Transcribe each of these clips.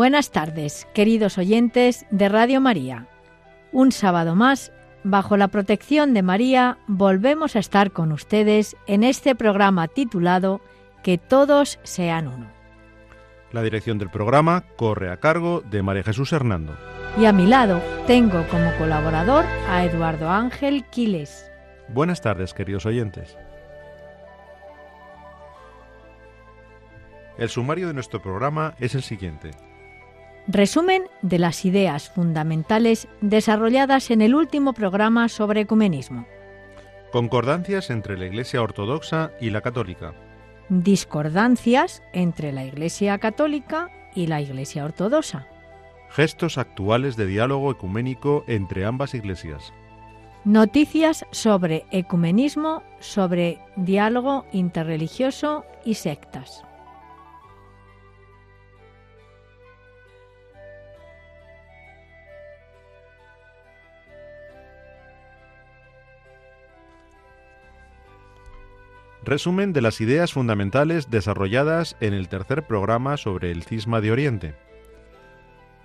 Buenas tardes, queridos oyentes de Radio María. Un sábado más, bajo la protección de María, volvemos a estar con ustedes en este programa titulado Que todos sean uno. La dirección del programa corre a cargo de María Jesús Hernando. Y a mi lado tengo como colaborador a Eduardo Ángel Quiles. Buenas tardes, queridos oyentes. El sumario de nuestro programa es el siguiente. Resumen de las ideas fundamentales desarrolladas en el último programa sobre ecumenismo. Concordancias entre la Iglesia Ortodoxa y la Católica. Discordancias entre la Iglesia Católica y la Iglesia Ortodoxa. Gestos actuales de diálogo ecuménico entre ambas iglesias. Noticias sobre ecumenismo, sobre diálogo interreligioso y sectas. Resumen de las ideas fundamentales desarrolladas en el tercer programa sobre el cisma de Oriente.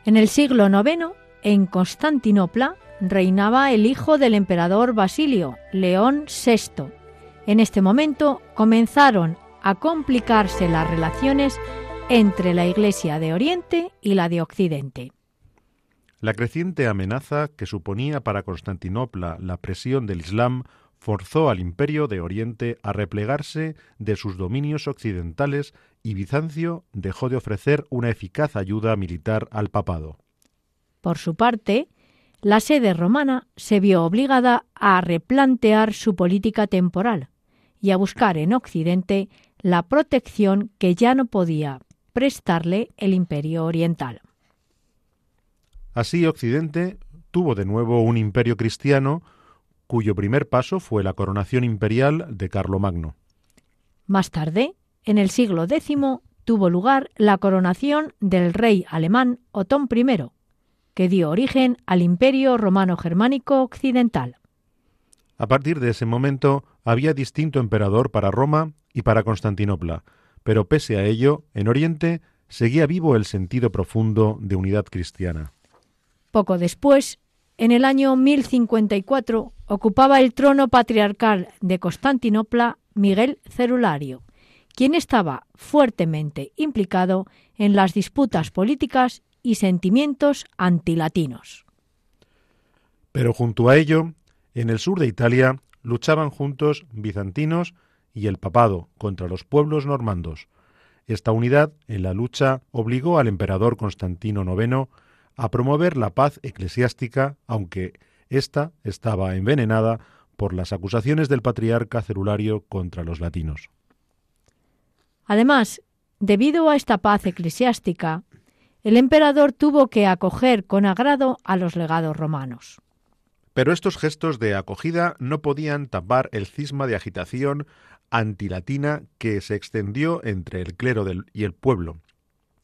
En el siglo IX, en Constantinopla, reinaba el hijo del emperador Basilio, León VI. En este momento comenzaron a complicarse las relaciones entre la Iglesia de Oriente y la de Occidente. La creciente amenaza que suponía para Constantinopla la presión del Islam forzó al imperio de Oriente a replegarse de sus dominios occidentales y Bizancio dejó de ofrecer una eficaz ayuda militar al papado. Por su parte, la sede romana se vio obligada a replantear su política temporal y a buscar en Occidente la protección que ya no podía prestarle el imperio oriental. Así Occidente tuvo de nuevo un imperio cristiano cuyo primer paso fue la coronación imperial de Carlomagno. Más tarde, en el siglo X, tuvo lugar la coronación del rey alemán Otón I, que dio origen al Imperio Romano Germánico Occidental. A partir de ese momento había distinto emperador para Roma y para Constantinopla, pero pese a ello, en Oriente seguía vivo el sentido profundo de unidad cristiana. Poco después, en el año 1054 ocupaba el trono patriarcal de Constantinopla Miguel Cerulario, quien estaba fuertemente implicado en las disputas políticas y sentimientos antilatinos. Pero junto a ello, en el sur de Italia luchaban juntos bizantinos y el papado contra los pueblos normandos. Esta unidad en la lucha obligó al emperador Constantino IX a promover la paz eclesiástica, aunque ésta estaba envenenada por las acusaciones del patriarca Cerulario contra los latinos. Además, debido a esta paz eclesiástica, el emperador tuvo que acoger con agrado a los legados romanos. Pero estos gestos de acogida no podían tapar el cisma de agitación antilatina que se extendió entre el clero y el pueblo,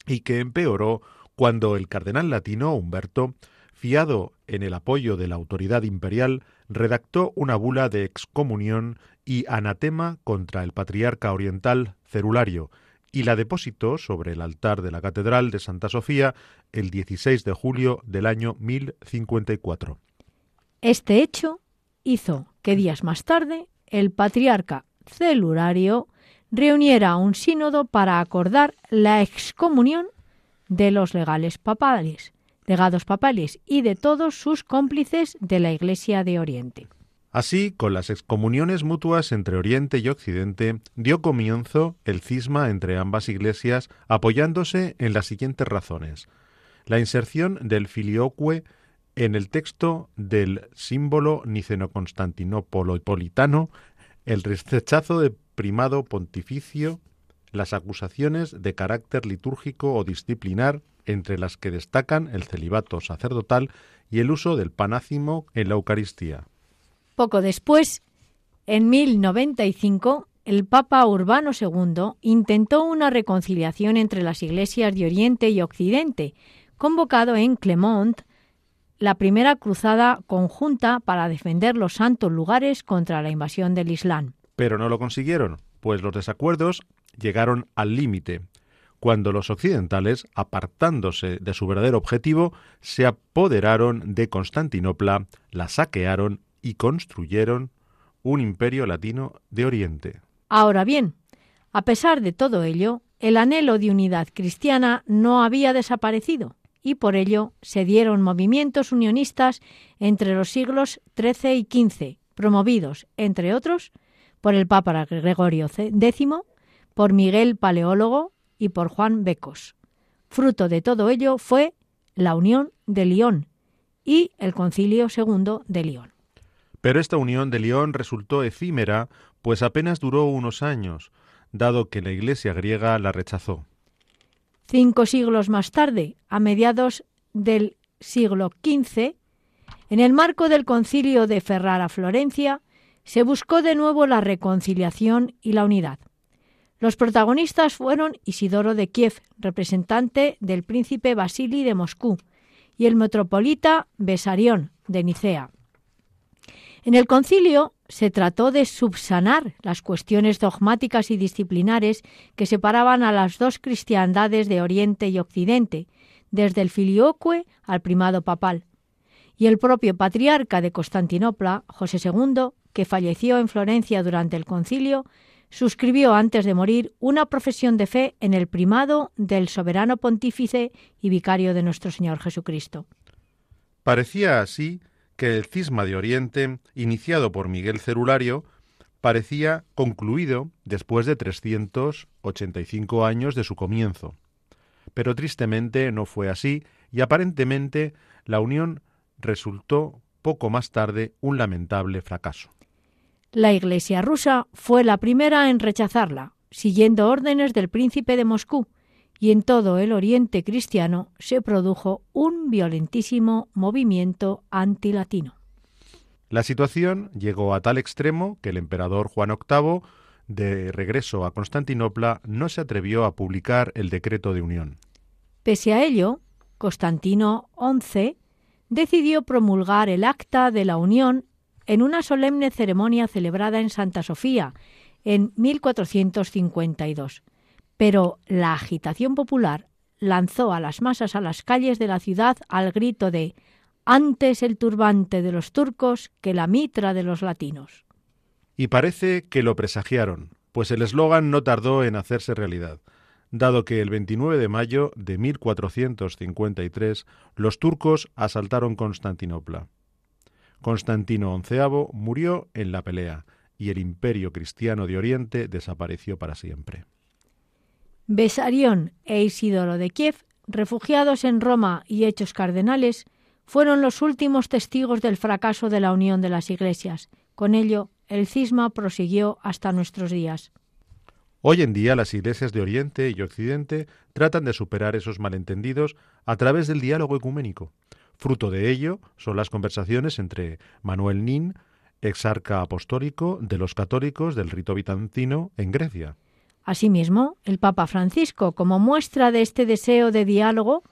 y que empeoró cuando el cardenal latino Humberto, fiado en el apoyo de la autoridad imperial, redactó una bula de excomunión y anatema contra el patriarca oriental Cerulario, y la depositó sobre el altar de la Catedral de Santa Sofía el 16 de julio del año 1054. Este hecho hizo que días más tarde el patriarca Celulario reuniera un sínodo para acordar la excomunión de los legales papales, legados papales y de todos sus cómplices de la Iglesia de Oriente. Así, con las excomuniones mutuas entre Oriente y Occidente, dio comienzo el cisma entre ambas iglesias apoyándose en las siguientes razones. La inserción del filioque en el texto del símbolo niceno-constantinopolitano, el rechazo de primado pontificio las acusaciones de carácter litúrgico o disciplinar entre las que destacan el celibato sacerdotal y el uso del panácimo en la Eucaristía. Poco después, en 1095, el Papa Urbano II intentó una reconciliación entre las iglesias de Oriente y Occidente, convocado en Clermont la primera cruzada conjunta para defender los santos lugares contra la invasión del Islam. Pero no lo consiguieron, pues los desacuerdos llegaron al límite, cuando los occidentales, apartándose de su verdadero objetivo, se apoderaron de Constantinopla, la saquearon y construyeron un imperio latino de Oriente. Ahora bien, a pesar de todo ello, el anhelo de unidad cristiana no había desaparecido y por ello se dieron movimientos unionistas entre los siglos XIII y XV, promovidos, entre otros, por el Papa Gregorio X, por Miguel Paleólogo y por Juan Becos. Fruto de todo ello fue la Unión de León y el Concilio II de León. Pero esta unión de León resultó efímera, pues apenas duró unos años, dado que la Iglesia griega la rechazó. Cinco siglos más tarde, a mediados del siglo XV, en el marco del concilio de Ferrara-Florencia, se buscó de nuevo la reconciliación y la unidad. Los protagonistas fueron Isidoro de Kiev, representante del príncipe Basili de Moscú, y el metropolita Besarión de Nicea. En el concilio se trató de subsanar las cuestiones dogmáticas y disciplinares que separaban a las dos cristiandades de Oriente y Occidente, desde el filioque al primado papal. Y el propio patriarca de Constantinopla, José II, que falleció en Florencia durante el concilio, suscribió antes de morir una profesión de fe en el primado del soberano pontífice y vicario de nuestro Señor Jesucristo. Parecía así que el cisma de Oriente, iniciado por Miguel Cerulario, parecía concluido después de 385 años de su comienzo. Pero tristemente no fue así y aparentemente la unión resultó poco más tarde un lamentable fracaso. La Iglesia rusa fue la primera en rechazarla, siguiendo órdenes del príncipe de Moscú, y en todo el oriente cristiano se produjo un violentísimo movimiento antilatino. La situación llegó a tal extremo que el emperador Juan VIII, de regreso a Constantinopla, no se atrevió a publicar el decreto de unión. Pese a ello, Constantino XI decidió promulgar el acta de la unión en una solemne ceremonia celebrada en Santa Sofía en 1452 pero la agitación popular lanzó a las masas a las calles de la ciudad al grito de antes el turbante de los turcos que la mitra de los latinos. Y parece que lo presagiaron, pues el eslogan no tardó en hacerse realidad, dado que el 29 de mayo de 1453 los turcos asaltaron Constantinopla. Constantino XI murió en la pelea y el imperio cristiano de Oriente desapareció para siempre. Besarión e Isidoro de Kiev, refugiados en Roma y hechos cardenales, fueron los últimos testigos del fracaso de la unión de las iglesias. Con ello, el cisma prosiguió hasta nuestros días. Hoy en día las iglesias de Oriente y Occidente tratan de superar esos malentendidos a través del diálogo ecuménico. Fruto de ello son las conversaciones entre Manuel Nin, exarca apostólico de los católicos del rito bizantino en Grecia, Asimismo, el Papa Francisco, como muestra de este deseo de diálogo,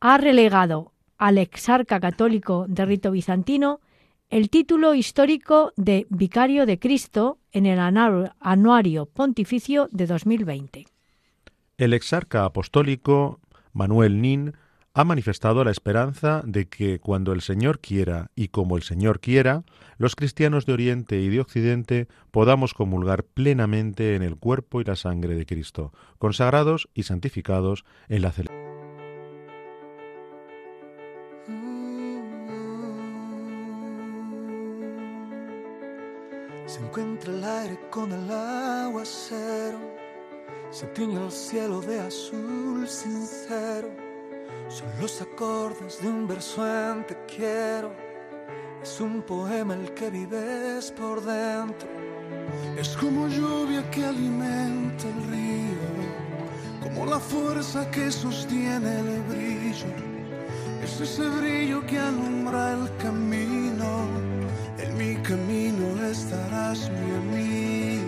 ha relegado al exarca católico de rito bizantino el título histórico de Vicario de Cristo en el Anuario Pontificio de 2020. El exarca apostólico Manuel Nin ha manifestado la esperanza de que cuando el Señor quiera y como el Señor quiera, los cristianos de Oriente y de Occidente podamos comulgar plenamente en el cuerpo y la sangre de Cristo, consagrados y santificados en la celebración. Se encuentra el aire con el aguacero, se tiñe el cielo de azul sincero son los acordes de un verso en te quiero. Es un poema el que vives por dentro. Es como lluvia que alimenta el río, como la fuerza que sostiene el brillo. Es ese brillo que alumbra el camino. En mi camino estarás mi amigo.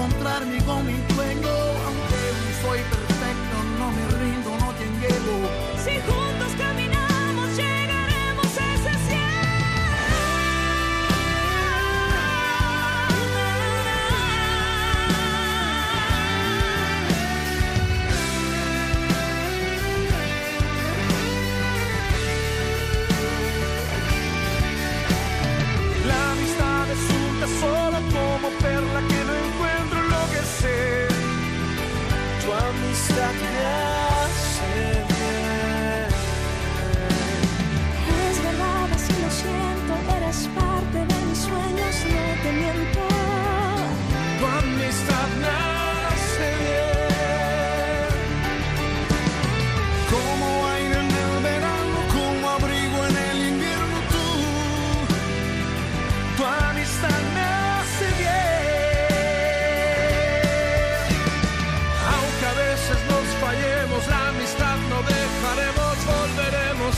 Encontrarme con mi dueño. Aunque soy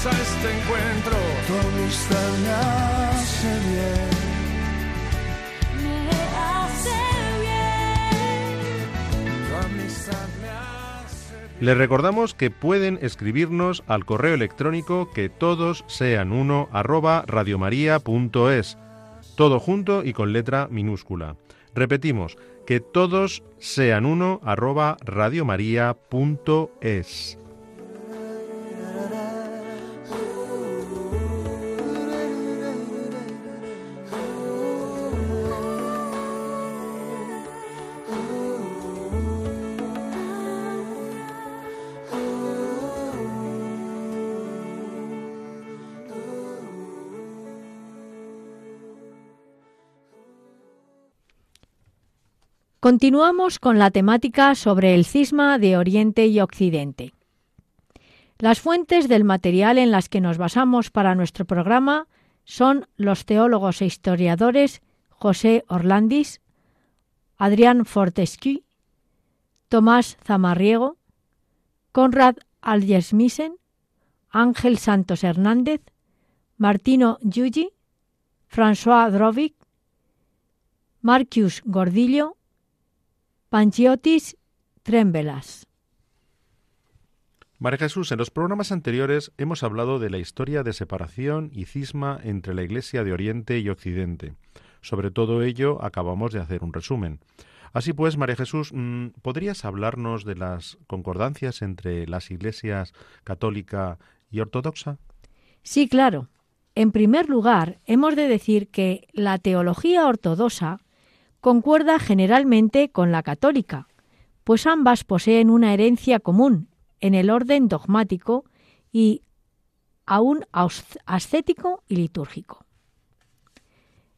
a este encuentro. Tu amistad me hace bien. Me hace bien. Tu amistad me hace bien. Les recordamos que pueden escribirnos al correo electrónico que todos sean uno arroba radiomaria.es, todo junto y con letra minúscula. Repetimos, que todos sean uno arroba radiomaria.es. Continuamos con la temática sobre el cisma de Oriente y Occidente. Las fuentes del material en las que nos basamos para nuestro programa son los teólogos e historiadores José Orlandis, Adrián Fortescue, Tomás Zamarriego, Conrad Algersmissen, Ángel Santos Hernández, Martino Giugi, François Drovic, Marcus Gordillo, Panchiotis Trembelas. María Jesús, en los programas anteriores hemos hablado de la historia de separación y cisma entre la Iglesia de Oriente y Occidente. Sobre todo ello acabamos de hacer un resumen. Así pues, María Jesús, mm, ¿podrías hablarnos de las concordancias entre las iglesias católica y ortodoxa? Sí, claro. En primer lugar, hemos de decir que la teología ortodoxa concuerda generalmente con la católica, pues ambas poseen una herencia común en el orden dogmático y aún ascético y litúrgico.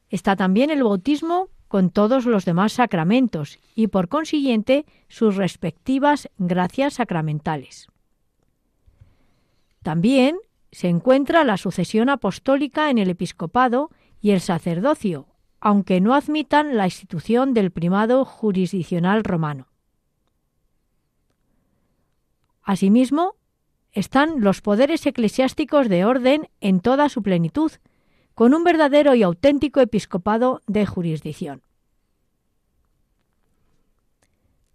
Está también el bautismo con todos los demás sacramentos y por consiguiente sus respectivas gracias sacramentales. También se encuentra la sucesión apostólica en el episcopado y el sacerdocio, aunque no admitan la institución del primado jurisdiccional romano. Asimismo, están los poderes eclesiásticos de orden en toda su plenitud, con un verdadero y auténtico episcopado de jurisdicción.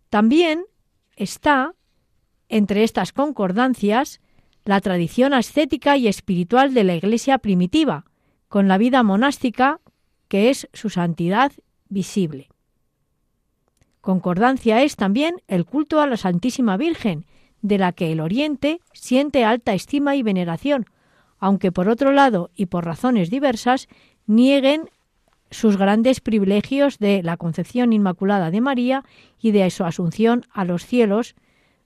También está, entre estas concordancias, la tradición ascética y espiritual de la Iglesia primitiva, con la vida monástica, que es su santidad visible. Concordancia es también el culto a la Santísima Virgen, de la que el Oriente siente alta estima y veneración, aunque por otro lado y por razones diversas nieguen sus grandes privilegios de la concepción inmaculada de María y de su asunción a los cielos,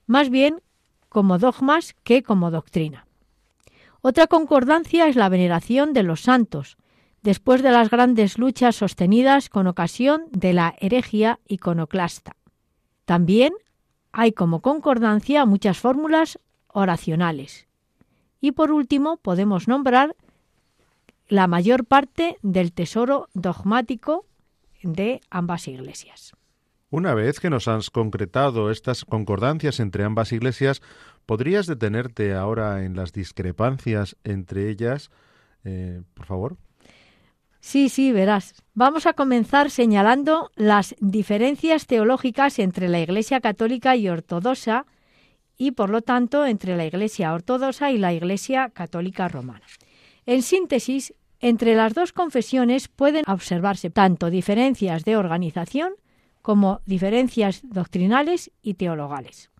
más bien como dogmas que como doctrina. Otra concordancia es la veneración de los santos, después de las grandes luchas sostenidas con ocasión de la herejía iconoclasta. También hay como concordancia muchas fórmulas oracionales. Y por último podemos nombrar la mayor parte del tesoro dogmático de ambas iglesias. Una vez que nos has concretado estas concordancias entre ambas iglesias, ¿podrías detenerte ahora en las discrepancias entre ellas, eh, por favor? Sí, sí, verás. Vamos a comenzar señalando las diferencias teológicas entre la Iglesia católica y ortodoxa y, por lo tanto, entre la Iglesia ortodoxa y la Iglesia católica romana. En síntesis, entre las dos confesiones pueden observarse tanto diferencias de organización como diferencias doctrinales y teologales.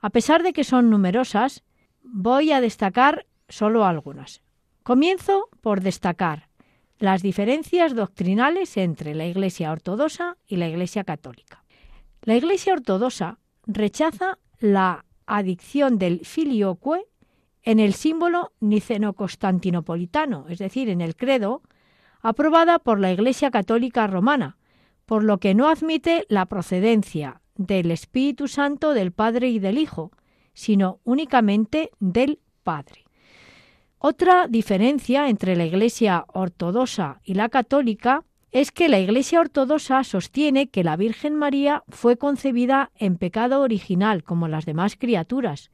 A pesar de que son numerosas, voy a destacar solo algunas. Comienzo por destacar las diferencias doctrinales entre la Iglesia ortodoxa y la Iglesia católica. La Iglesia ortodoxa rechaza la adicción del filioque en el símbolo niceno-constantinopolitano, es decir, en el credo, aprobada por la Iglesia católica romana, por lo que no admite la procedencia del Espíritu Santo del Padre y del Hijo, sino únicamente del Padre. Otra diferencia entre la Iglesia ortodoxa y la católica es que la Iglesia ortodoxa sostiene que la Virgen María fue concebida en pecado original como las demás criaturas,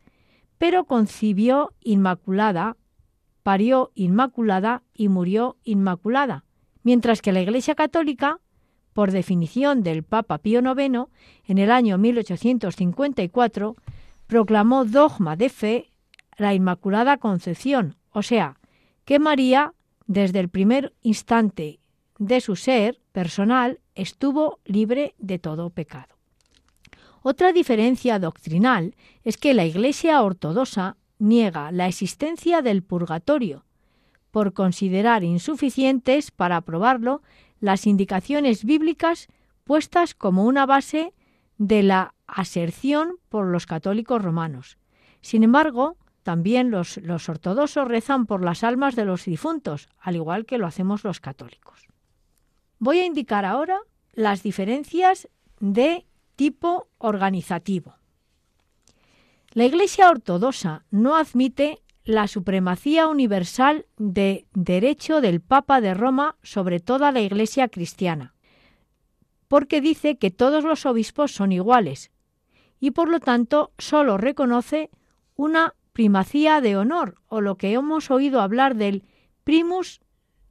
pero concibió inmaculada, parió inmaculada y murió inmaculada, mientras que la Iglesia católica, por definición del Papa Pío IX, en el año 1854, proclamó dogma de fe la Inmaculada Concepción, o sea, que María, desde el primer instante de su ser personal, estuvo libre de todo pecado. Otra diferencia doctrinal es que la Iglesia ortodoxa niega la existencia del purgatorio, por considerar insuficientes para aprobarlo las indicaciones bíblicas puestas como una base de la aserción por los católicos romanos. Sin embargo, también los, ortodoxos rezan por las almas de los difuntos, al igual que lo hacemos los católicos. Voy a indicar ahora las diferencias de tipo organizativo. La Iglesia ortodoxa no admite la supremacía universal de derecho del Papa de Roma sobre toda la Iglesia cristiana, porque dice que todos los obispos son iguales y por lo tanto solo reconoce una primacía de honor o lo que hemos oído hablar del primus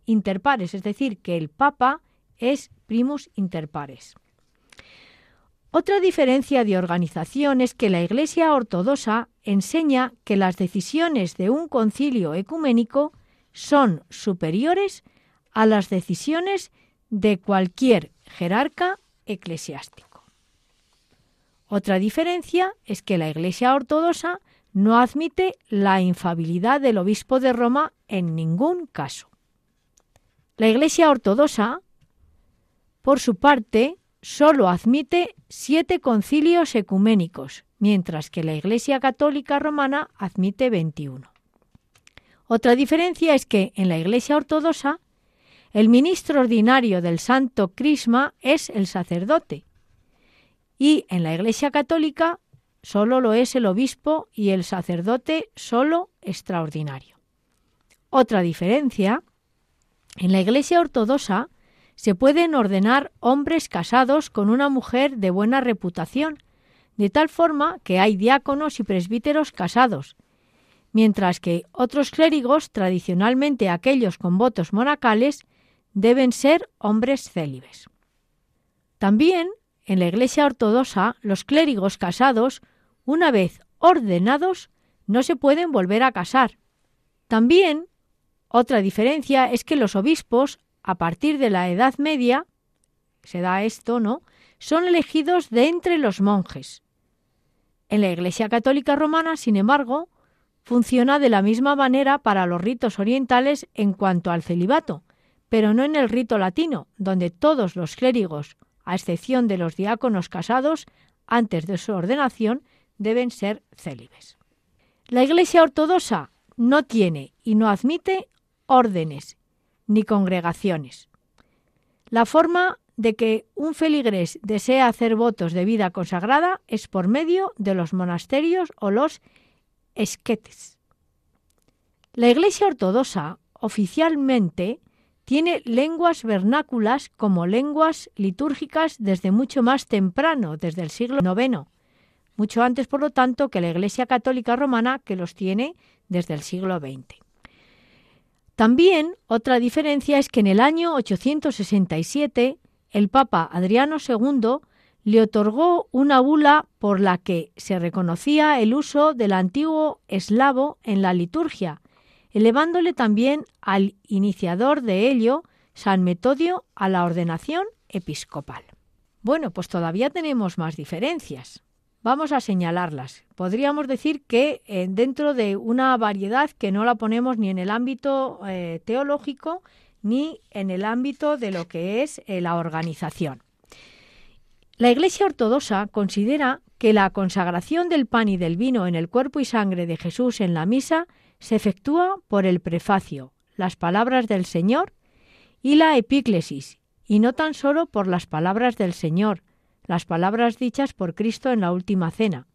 inter pares, es decir, que el Papa es primus inter pares. Otra diferencia de organización es que la Iglesia ortodoxa enseña que las decisiones de un concilio ecuménico son superiores a las decisiones de cualquier jerarca eclesiástico. Otra diferencia es que la Iglesia ortodoxa no admite la infabilidad del obispo de Roma en ningún caso. La Iglesia ortodoxa, por su parte, solo admite siete concilios ecuménicos, mientras que la Iglesia católica romana admite 21. Otra diferencia es que en la Iglesia ortodoxa el ministro ordinario del Santo Crisma es el sacerdote y en la Iglesia católica solo lo es el obispo y el sacerdote solo extraordinario. Otra diferencia, en la Iglesia ortodoxa se pueden ordenar hombres casados con una mujer de buena reputación, de tal forma que hay diáconos y presbíteros casados, mientras que otros clérigos, tradicionalmente aquellos con votos monacales, deben ser hombres célibes. También, en la Iglesia ortodoxa, los clérigos casados, una vez ordenados, no se pueden volver a casar. También, otra diferencia es que los obispos, a partir de la Edad Media, se da esto, ¿no? Son elegidos de entre los monjes. En la Iglesia Católica Romana, sin embargo, funciona de la misma manera para los ritos orientales en cuanto al celibato, pero no en el rito latino, donde todos los clérigos, a excepción de los diáconos casados, antes de su ordenación, deben ser célibes. La Iglesia ortodoxa no tiene y no admite órdenes ni congregaciones. La forma de que un feligrés desea hacer votos de vida consagrada es por medio de los monasterios o los esquetes. La Iglesia ortodoxa oficialmente tiene lenguas vernáculas como lenguas litúrgicas desde mucho más temprano, desde el siglo IX, mucho antes, por lo tanto, que la Iglesia Católica Romana, que los tiene desde el siglo XX. También otra diferencia es que en el año 867 el Papa Adriano II le otorgó una bula por la que se reconocía el uso del antiguo eslavo en la liturgia, elevándole también al iniciador de ello, San Metodio, a la ordenación episcopal. Bueno, pues todavía tenemos más diferencias. Vamos a señalarlas. Podríamos decir que eh, dentro de una variedad que no la ponemos ni en el ámbito eh, teológico ni en el ámbito de lo que es eh, la organización. La Iglesia Ortodoxa considera que la consagración del pan y del vino en el cuerpo y sangre de Jesús en la misa se efectúa por el prefacio, las palabras del Señor y la epíclesis, y no tan solo por las palabras del Señor, las palabras dichas por Cristo en la última cena.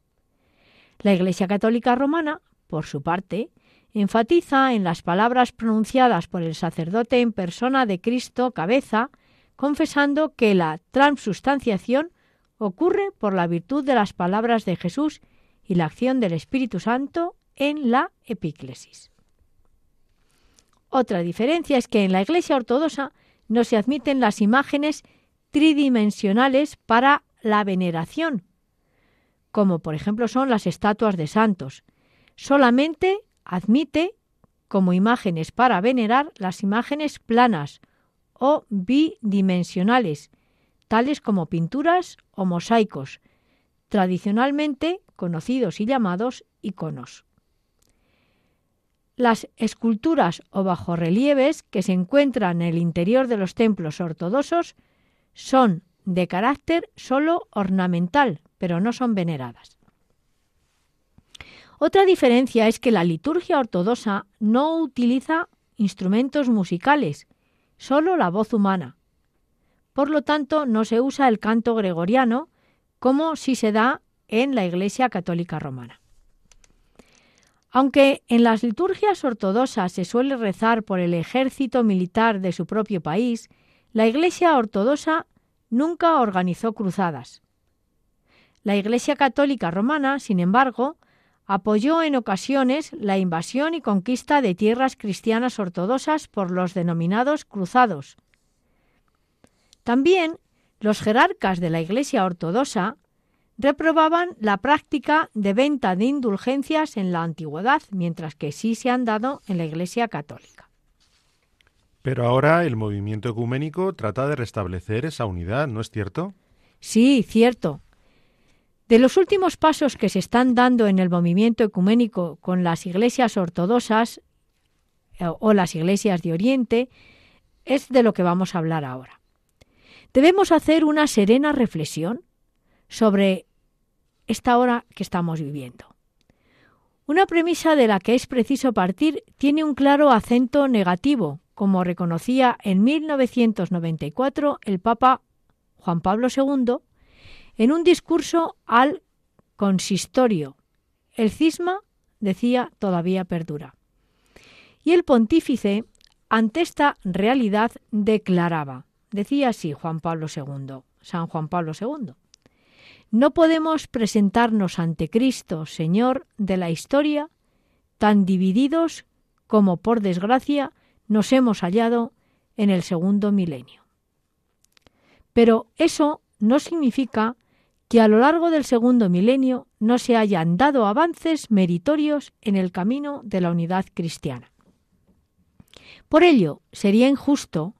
La Iglesia Católica Romana, por su parte, enfatiza en las palabras pronunciadas por el sacerdote en persona de Cristo cabeza, confesando que la transubstanciación ocurre por la virtud de las palabras de Jesús y la acción del Espíritu Santo en la epíclesis. Otra diferencia es que en la Iglesia ortodoxa no se admiten las imágenes tridimensionales para la veneración, como por ejemplo son las estatuas de santos. Solamente admite como imágenes para venerar las imágenes planas o bidimensionales, tales como pinturas o mosaicos, tradicionalmente conocidos y llamados iconos. Las esculturas o bajorrelieves que se encuentran en el interior de los templos ortodoxos son de carácter solo ornamental, pero no son veneradas. Otra diferencia es que la liturgia ortodoxa no utiliza instrumentos musicales, solo la voz humana. Por lo tanto, no se usa el canto gregoriano como si se da en la Iglesia Católica Romana. Aunque en las liturgias ortodoxas se suele rezar por el ejército militar de su propio país, la Iglesia ortodoxa nunca organizó cruzadas. La Iglesia Católica Romana, sin embargo, apoyó en ocasiones la invasión y conquista de tierras cristianas ortodoxas por los denominados cruzados. También los jerarcas de la Iglesia ortodoxa reprobaban la práctica de venta de indulgencias en la antigüedad, mientras que sí se han dado en la Iglesia católica. Pero ahora el movimiento ecuménico trata de restablecer esa unidad, ¿no es cierto? Sí, cierto. De los últimos pasos que se están dando en el movimiento ecuménico con las iglesias ortodoxas eh, o las iglesias de Oriente, es de lo que vamos a hablar ahora. Debemos hacer una serena reflexión sobre esta hora que estamos viviendo. Una premisa de la que es preciso partir tiene un claro acento negativo, como reconocía en 1994 el Papa Juan Pablo II en un discurso al consistorio. El cisma, decía, todavía perdura. Y el pontífice, ante esta realidad, declaraba, decía así Juan Pablo II, San Juan Pablo II, no podemos presentarnos ante Cristo, Señor de la historia, tan divididos como, por desgracia, nos hemos hallado en el segundo milenio. Pero eso no significa que a lo largo del segundo milenio no se hayan dado avances meritorios en el camino de la unidad cristiana. Por ello, sería injusto,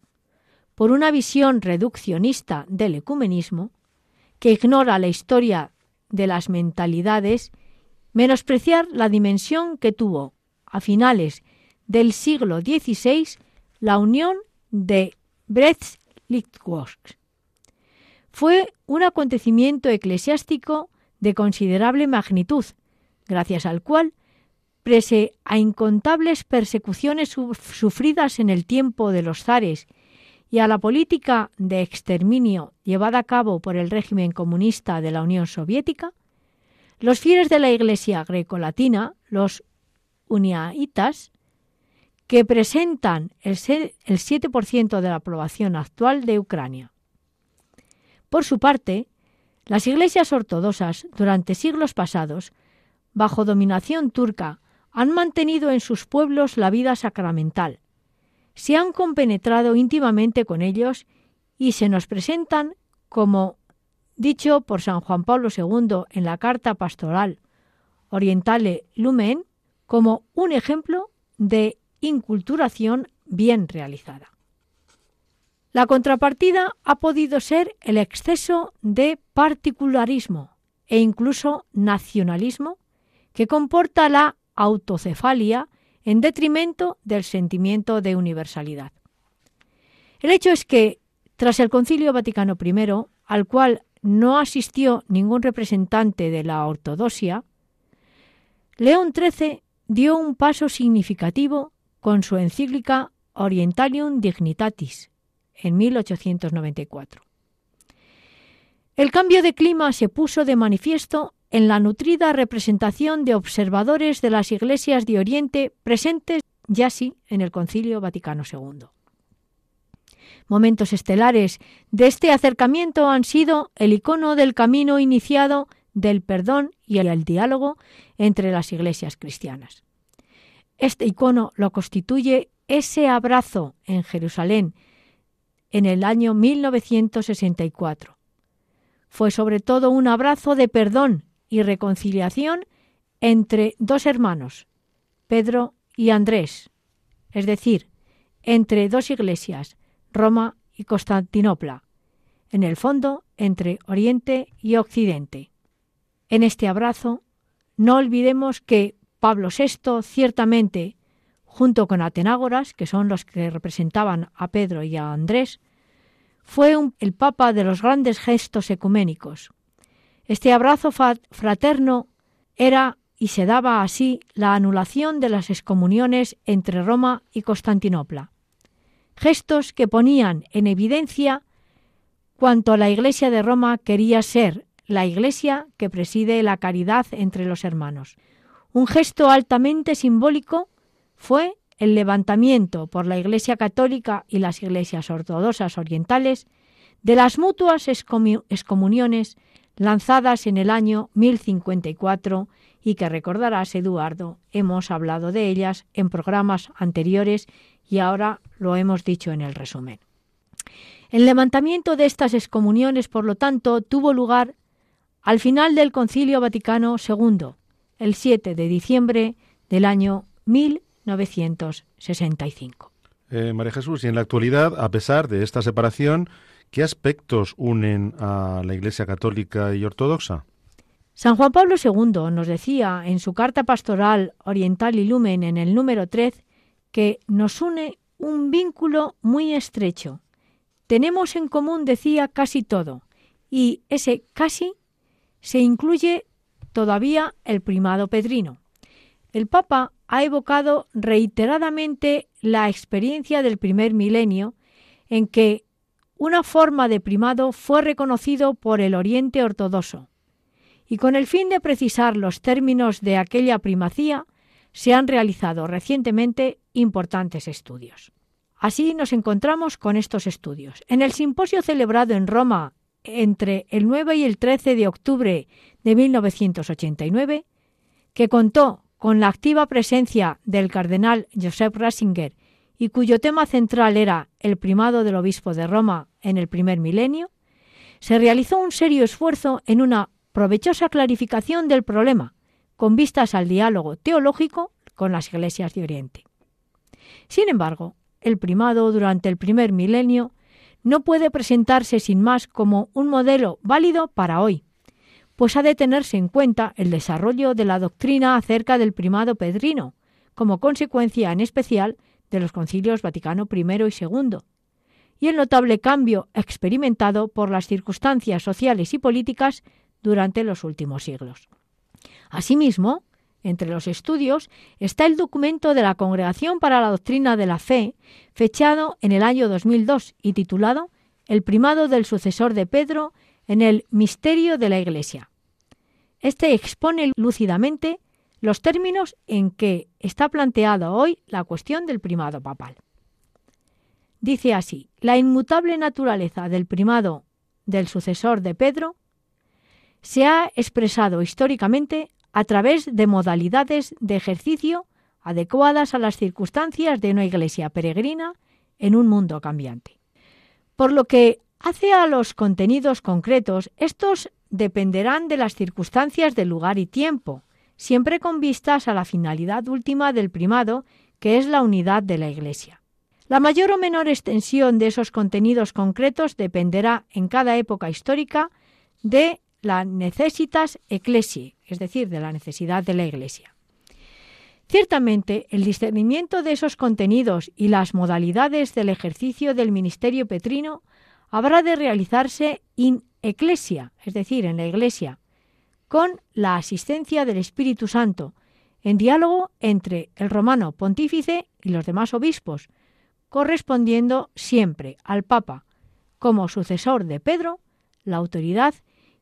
por una visión reduccionista del ecumenismo, que ignora la historia de las mentalidades, menospreciar la dimensión que tuvo a finales del siglo XVI la unión de Brest-Litovsk. Fue un acontecimiento eclesiástico de considerable magnitud, gracias al cual, prese a incontables persecuciones sufridas en el tiempo de los zares y a la política de exterminio llevada a cabo por el régimen comunista de la Unión Soviética, los fieles de la Iglesia grecolatina, los uniaitas, que presentan el 7% de la población actual de Ucrania. Por su parte, las iglesias ortodoxas durante siglos pasados, bajo dominación turca, han mantenido en sus pueblos la vida sacramental, se han compenetrado íntimamente con ellos y se nos presentan como dicho por San Juan Pablo II en la carta pastoral Orientale Lumen, como un ejemplo de inculturación bien realizada. La contrapartida ha podido ser el exceso de particularismo e incluso nacionalismo que comporta la autocefalia en detrimento del sentimiento de universalidad. El hecho es que, tras el Concilio Vaticano I, al cual no asistió ningún representante de la ortodoxia, León XIII dio un paso significativo con su encíclica Orientalium Dignitatis en 1894. El cambio de clima se puso de manifiesto en la nutrida representación de observadores de las iglesias de Oriente presentes ya sí en el Concilio Vaticano II. Momentos estelares de este acercamiento han sido el icono del camino iniciado del perdón y el diálogo entre las iglesias cristianas. Este icono lo constituye ese abrazo en Jerusalén en el año 1964. Fue sobre todo un abrazo de perdón y reconciliación entre dos hermanos, Pedro y Andrés, es decir, entre dos iglesias, Roma y Constantinopla, en el fondo entre Oriente y Occidente. En este abrazo, no olvidemos que Pablo VI ciertamente, junto con Atenágoras, que son los que representaban a Pedro y a Andrés, fue el papa de los grandes gestos ecuménicos, este abrazo fraterno era y se daba así la anulación de las excomuniones entre Roma y Constantinopla. Gestos que ponían en evidencia cuanto la Iglesia de Roma quería ser la Iglesia que preside la caridad entre los hermanos. Un gesto altamente simbólico fue el levantamiento por la Iglesia católica y las iglesias ortodoxas orientales de las mutuas excomuniones lanzadas en el año 1054 y que recordarás, Eduardo, hemos hablado de ellas en programas anteriores y ahora lo hemos dicho en el resumen. El levantamiento de estas excomuniones, por lo tanto, tuvo lugar al final del Concilio Vaticano II, el 7 de diciembre del año 1965. Eh, María Jesús, y en la actualidad, a pesar de esta separación, ¿Qué aspectos unen a la Iglesia católica y ortodoxa? San Juan Pablo II nos decía en su carta pastoral Oriental y Lumen en el número 3 que nos une un vínculo muy estrecho. Tenemos en común, decía, casi todo, y ese casi se incluye todavía el primado pedrino. El Papa ha evocado reiteradamente la experiencia del primer milenio en que una forma de primado fue reconocido por el Oriente ortodoxo, y con el fin de precisar los términos de aquella primacía, se han realizado recientemente importantes estudios. Así nos encontramos con estos estudios. En el simposio celebrado en Roma entre el 9 y el 13 de octubre de 1989, que contó con la activa presencia del cardenal Joseph Ratzinger y cuyo tema central era el primado del obispo de Roma en el primer milenio, se realizó un serio esfuerzo en una provechosa clarificación del problema, con vistas al diálogo teológico con las iglesias de Oriente. Sin embargo, el primado durante el primer milenio no puede presentarse sin más como un modelo válido para hoy, pues ha de tenerse en cuenta el desarrollo de la doctrina acerca del primado pedrino, como consecuencia en especial de los concilios Vaticano I y II, y el notable cambio experimentado por las circunstancias sociales y políticas durante los últimos siglos. Asimismo, entre los estudios está el documento de la Congregación para la Doctrina de la Fe, fechado en el año 2002 y titulado El primado del sucesor de Pedro en el misterio de la Iglesia. Este expone lúcidamente los términos en que está planteada hoy la cuestión del primado papal. Dice así, la inmutable naturaleza del primado del sucesor de Pedro se ha expresado históricamente a través de modalidades de ejercicio adecuadas a las circunstancias de una iglesia peregrina en un mundo cambiante. Por lo que hace a los contenidos concretos, estos dependerán de las circunstancias del lugar y tiempo, siempre con vistas a la finalidad última del primado, que es la unidad de la Iglesia. La mayor o menor extensión de esos contenidos concretos dependerá en cada época histórica de la necesitas ecclesiae, es decir, de la necesidad de la Iglesia. Ciertamente, el discernimiento de esos contenidos y las modalidades del ejercicio del ministerio petrino habrá de realizarse in ecclesia, es decir, en la Iglesia, con la asistencia del Espíritu Santo, en diálogo entre el romano pontífice y los demás obispos, correspondiendo siempre al Papa como sucesor de Pedro la autoridad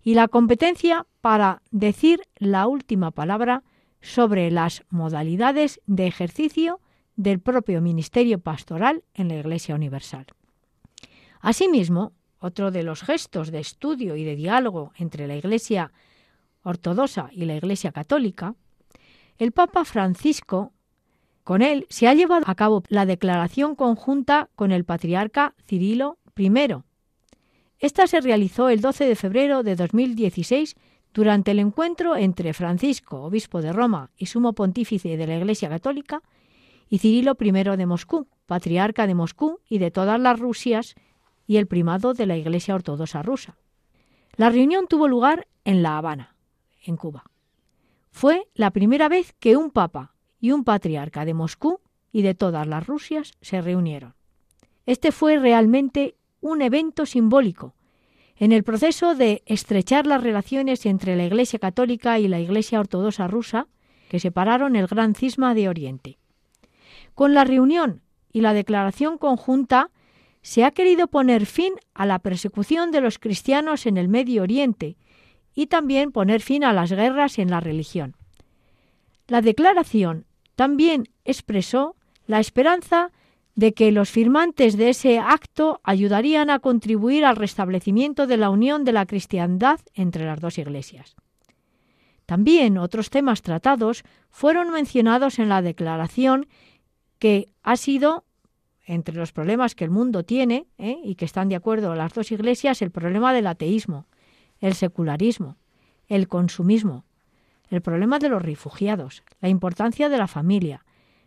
y la competencia para decir la última palabra sobre las modalidades de ejercicio del propio ministerio pastoral en la Iglesia Universal. Asimismo, otro de los gestos de estudio y de diálogo entre la Iglesia ortodoxa y la Iglesia católica, el Papa Francisco, con él, se ha llevado a cabo la declaración conjunta con el patriarca Cirilo I. Esta se realizó el 12 de febrero de 2016 durante el encuentro entre Francisco, obispo de Roma y sumo pontífice de la Iglesia Católica, y Cirilo I de Moscú, patriarca de Moscú y de todas las Rusias y el primado de la Iglesia Ortodoxa rusa. La reunión tuvo lugar en La Habana en Cuba. Fue la primera vez que un papa y un patriarca de Moscú y de todas las Rusias se reunieron. Este fue realmente un evento simbólico en el proceso de estrechar las relaciones entre la Iglesia católica y la Iglesia ortodoxa rusa que separaron el gran cisma de Oriente. Con la reunión y la declaración conjunta se ha querido poner fin a la persecución de los cristianos en el Medio Oriente y también poner fin a las guerras en la religión. La declaración también expresó la esperanza de que los firmantes de ese acto ayudarían a contribuir al restablecimiento de la unión de la cristiandad entre las dos iglesias. También otros temas tratados fueron mencionados en la declaración que ha sido, entre los problemas que el mundo tiene ¿eh? y que están de acuerdo las dos iglesias, el problema del ateísmo, el secularismo, el consumismo, el problema de los refugiados, la importancia de la familia,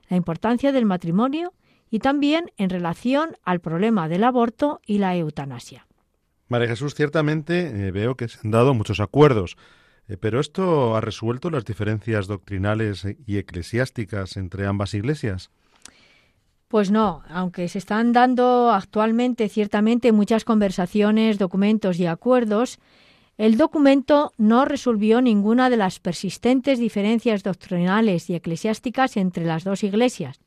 la importancia del matrimonio y también en relación al problema del aborto y la eutanasia. María Jesús, ciertamente eh, veo que se han dado muchos acuerdos, eh, pero ¿esto ha resuelto las diferencias doctrinales y eclesiásticas entre ambas iglesias? Pues no, aunque se están dando actualmente ciertamente muchas conversaciones, documentos y acuerdos, el documento no resolvió ninguna de las persistentes diferencias doctrinales y eclesiásticas entre las dos iglesias,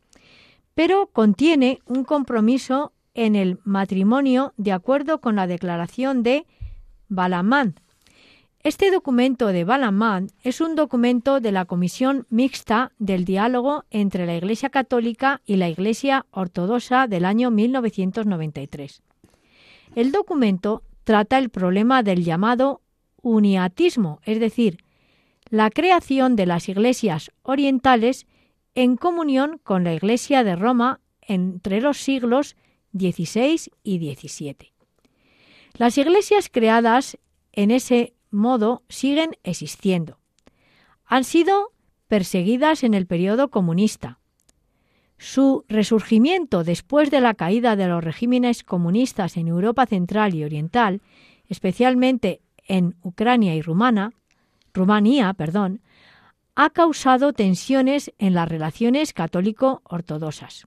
pero contiene un compromiso en el matrimonio de acuerdo con la declaración de Balamán. Este documento de Balamán es un documento de la Comisión Mixta del Diálogo entre la Iglesia Católica y la Iglesia Ortodoxa del año 1993. El documento trata el problema del llamado uniatismo, es decir, la creación de las iglesias orientales en comunión con la Iglesia de Roma entre los siglos XVI y XVII. Las iglesias creadas en ese modo siguen existiendo. Han sido perseguidas en el periodo comunista. Su resurgimiento después de la caída de los regímenes comunistas en Europa Central y Oriental, especialmente en Ucrania y Rumana, Rumanía, perdón, ha causado tensiones en las relaciones católico-ortodoxas.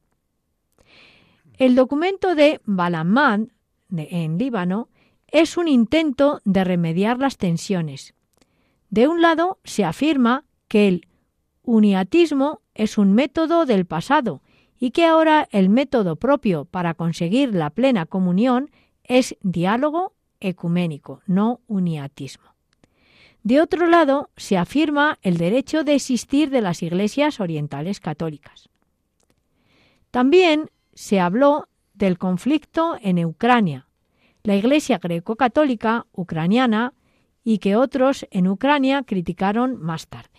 El documento de Balamán en Líbano es un intento de remediar las tensiones. De un lado, se afirma que el uniatismo es un método del pasado y que ahora el método propio para conseguir la plena comunión es diálogo ecuménico, no uniatismo. De otro lado, se afirma el derecho de existir de las iglesias orientales católicas. También se habló del conflicto en Ucrania, la Iglesia greco-católica ucraniana y que otros en Ucrania criticaron más tarde.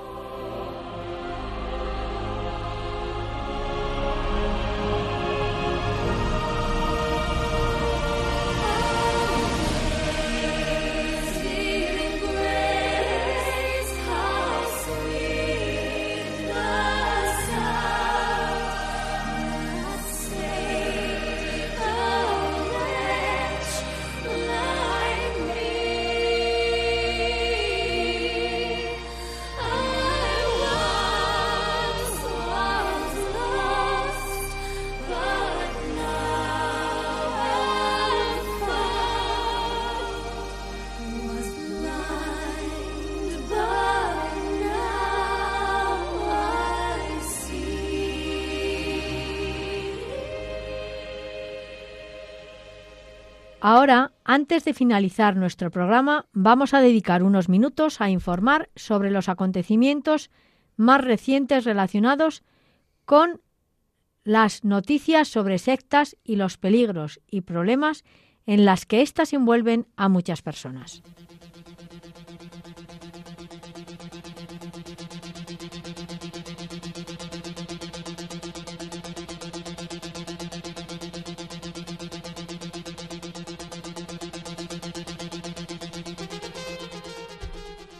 antes de finalizar nuestro programa, vamos a dedicar unos minutos a informar sobre los acontecimientos más recientes relacionados con las noticias sobre sectas y los peligros y problemas en las que éstas envuelven a muchas personas.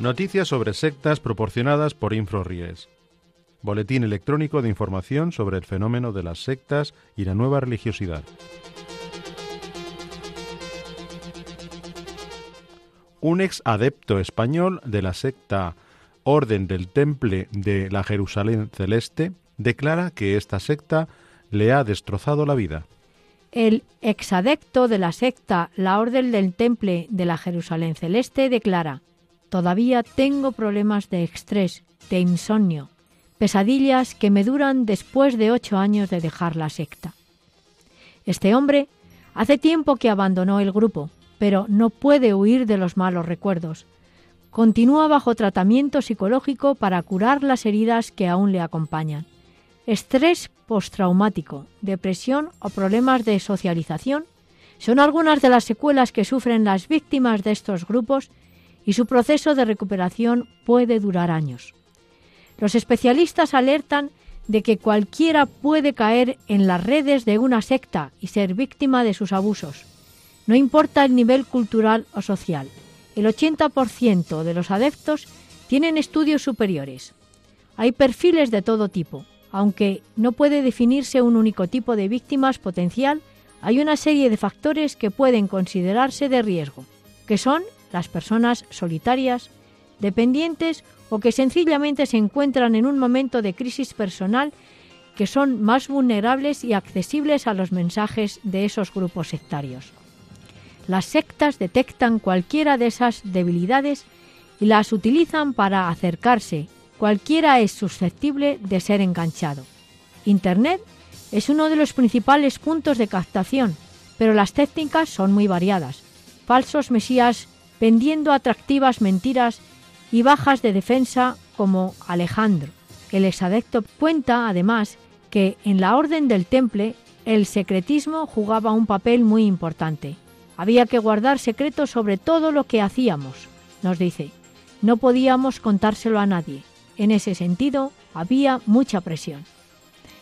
Noticias sobre sectas proporcionadas por InfroRies. Boletín electrónico de información sobre el fenómeno de las sectas y la nueva religiosidad. Un ex adepto español de la secta Orden del Temple de la Jerusalén Celeste declara que esta secta le ha destrozado la vida. El exadecto de la secta La Orden del Temple de la Jerusalén Celeste declara Todavía tengo problemas de estrés, de insomnio, pesadillas que me duran después de ocho años de dejar la secta. Este hombre hace tiempo que abandonó el grupo, pero no puede huir de los malos recuerdos. Continúa bajo tratamiento psicológico para curar las heridas que aún le acompañan. Estrés postraumático, depresión o problemas de socialización son algunas de las secuelas que sufren las víctimas de estos grupos y su proceso de recuperación puede durar años. Los especialistas alertan de que cualquiera puede caer en las redes de una secta y ser víctima de sus abusos. No importa el nivel cultural o social. El 80% de los adeptos tienen estudios superiores. Hay perfiles de todo tipo. Aunque no puede definirse un único tipo de víctimas potencial, hay una serie de factores que pueden considerarse de riesgo, que son las personas solitarias, dependientes o que sencillamente se encuentran en un momento de crisis personal que son más vulnerables y accesibles a los mensajes de esos grupos sectarios. Las sectas detectan cualquiera de esas debilidades y las utilizan para acercarse. Cualquiera es susceptible de ser enganchado. Internet es uno de los principales puntos de captación, pero las técnicas son muy variadas. Falsos mesías vendiendo atractivas mentiras y bajas de defensa como Alejandro. El exadecto cuenta, además, que en la Orden del Temple el secretismo jugaba un papel muy importante. Había que guardar secretos sobre todo lo que hacíamos, nos dice. No podíamos contárselo a nadie. En ese sentido, había mucha presión.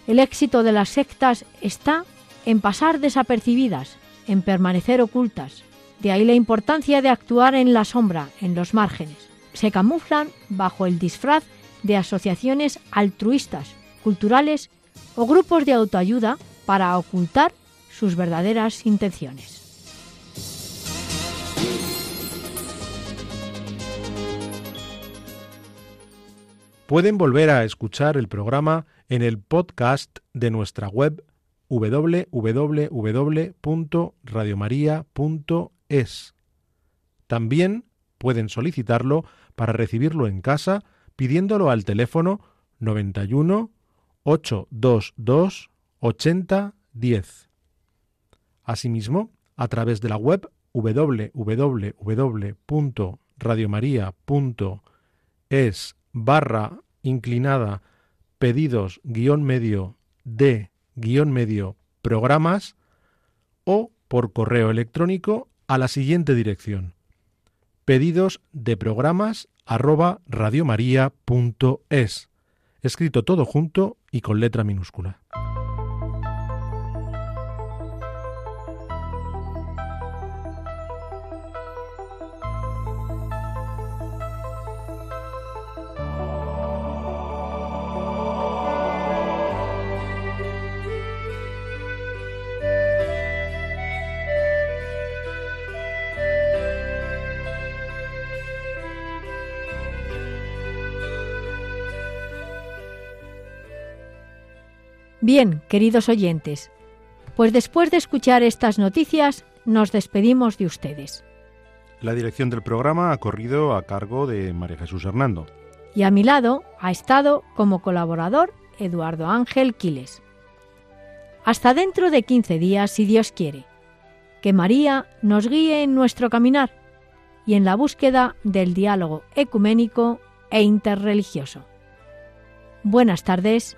El éxito de las sectas está en pasar desapercibidas, en permanecer ocultas, de ahí la importancia de actuar en la sombra, en los márgenes. Se camuflan bajo el disfraz de asociaciones altruistas, culturales o grupos de autoayuda para ocultar sus verdaderas intenciones. Pueden volver a escuchar el programa en el podcast de nuestra web www.radiomaria.es es. También pueden solicitarlo para recibirlo en casa pidiéndolo al teléfono 91 822 8010. Asimismo, a través de la web www.radiomaria.es barra inclinada pedidos guion medio de guion medio programas o por correo electrónico a la siguiente dirección. Pedidos de programas arroba. Escrito todo junto y con letra minúscula. Bien, queridos oyentes, pues después de escuchar estas noticias, nos despedimos de ustedes. La dirección del programa ha corrido a cargo de María Jesús Hernando. Y a mi lado ha estado como colaborador Eduardo Ángel Quiles. Hasta dentro de 15 días, si Dios quiere. Que María nos guíe en nuestro caminar y en la búsqueda del diálogo ecuménico e interreligioso. Buenas tardes